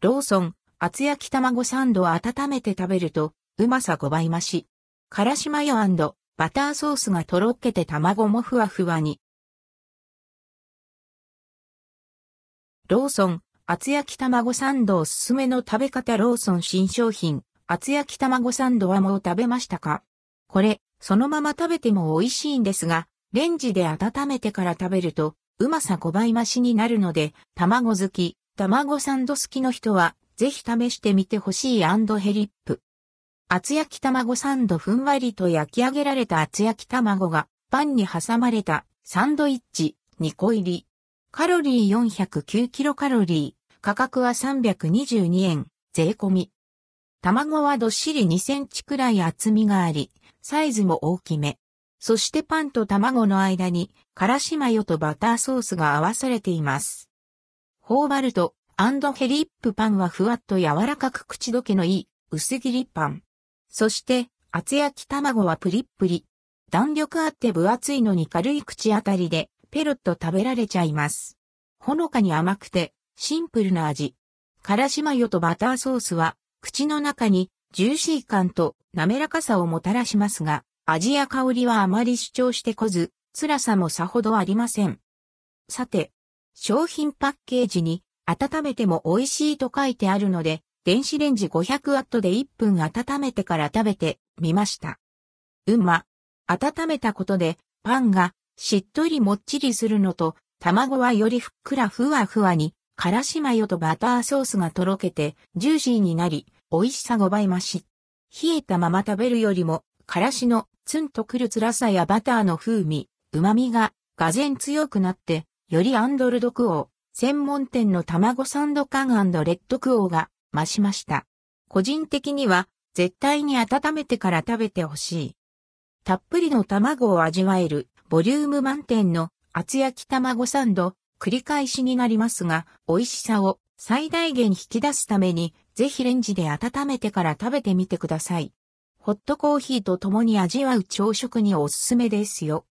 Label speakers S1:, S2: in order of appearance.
S1: ローソン、厚焼き卵サンドを温めて食べると、うまさ5倍増し。からしマヨバターソースがとろっけて卵もふわふわに。ローソン、厚焼き卵サンドおすすめの食べ方ローソン新商品、厚焼き卵サンドはもう食べましたか？これ、そのまま食べても美味しいんですが、レンジで温めてから食べると、うまさ5倍増しになるので、卵好き、卵サンド好きの人は、ぜひ試してみてほしいヘリップ。厚焼き卵サンドふんわりと焼き上げられた厚焼き卵がパンに挟まれたサンドイッチ2個入り。カロリー409キロカロリー。価格は322円。税込み。卵はどっしり2センチくらい厚みがあり、サイズも大きめ。そしてパンと卵の間に、からしマヨとバターソースが合わされています。頬張ると、アンドヘリップパンはふわっと柔らかく口どけのいい、薄切りパン。そして、厚焼き卵はプリップリ。弾力あって分厚いのに軽い口当たりで、ペロッと食べられちゃいます。ほのかに甘くて、シンプルな味。からしマヨとバターソースは、口の中にジューシー感と滑らかさをもたらしますが、味や香りはあまり主張してこず、辛さもさほどありません。さて、商品パッケージに温めても美味しいと書いてあるので、電子レンジ500ワットで1分温めてから食べてみました。うま。温めたことでパンがしっとりもっちりするのと卵はよりふっくらふわふわにからしマヨとバターソースがとろけてジューシーになり美味しさ5倍増し。冷えたまま食べるよりもからしのツンとくる辛さやバターの風味、旨味ががぜん強くなってよりアンドルドクオー、専門店の卵サンド感レッドクオーが増しました。個人的には絶対に温めてから食べてほしい。たっぷりの卵を味わえるボリューム満点の厚焼き卵サンド、繰り返しになりますが、美味しさを最大限引き出すために、ぜひレンジで温めてから食べてみてください。ホットコーヒーと共に味わう朝食におすすめですよ。